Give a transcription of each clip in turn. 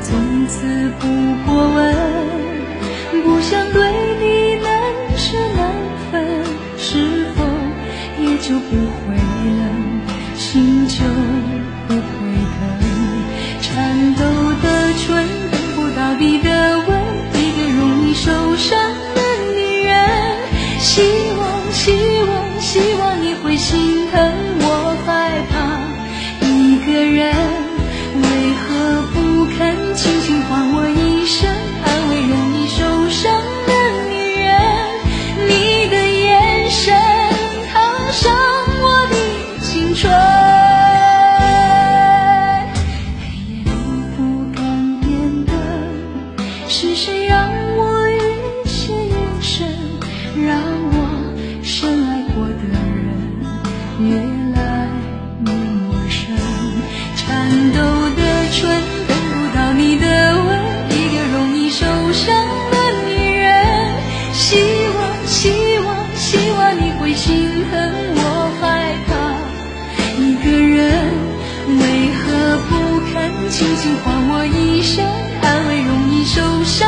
从此不过问，不想对你难舍难分，是否也就不让我深爱过的人越来越陌生。颤抖的唇等不到你的吻，一个容易受伤的女人。希望，希望，希望你会心疼，我害怕一个人，为何不肯轻轻唤我一声，安慰容易受伤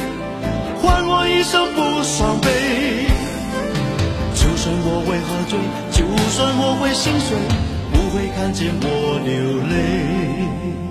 换我一生不伤悲。就算我会喝醉，就算我会心碎，不会看见我流泪。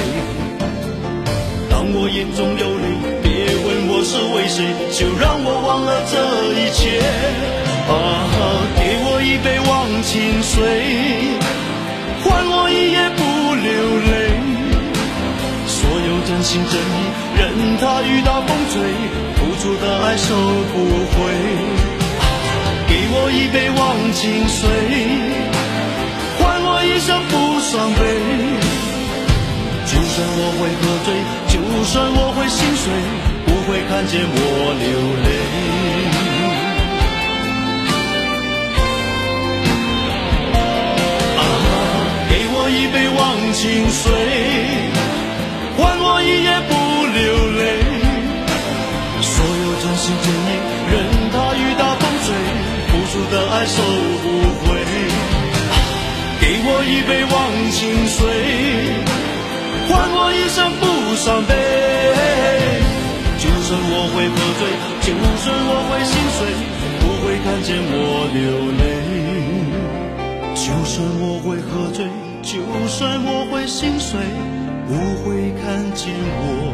我眼中有泪，别问我是为谁，就让我忘了这一切。啊，给我一杯忘情水，换我一夜不流泪。所有真心真意，任它雨打风吹，付出的爱收不回。给我一杯忘情水，换我一生不伤悲。就算我会喝醉，就算我会心碎，不会看见我流泪。啊，给我一杯忘情水，换我一夜不流泪。所有真心真意，任它雨打风吹，付出的爱收不回。啊给我一杯忘情水，心碎，不会看见我。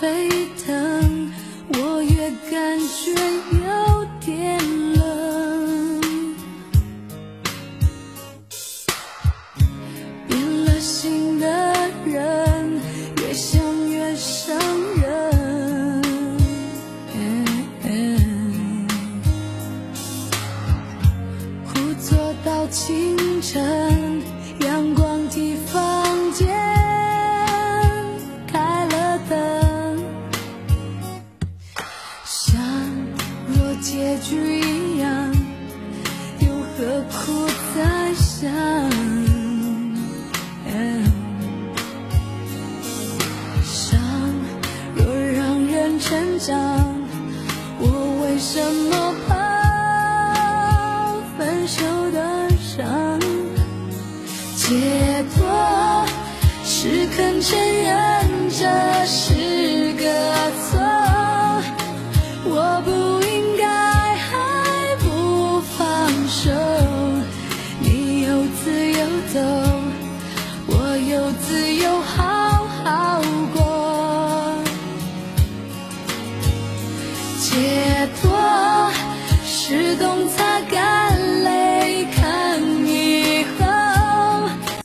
face. 结局一样，又何苦再想？伤若让人成长，我为什么？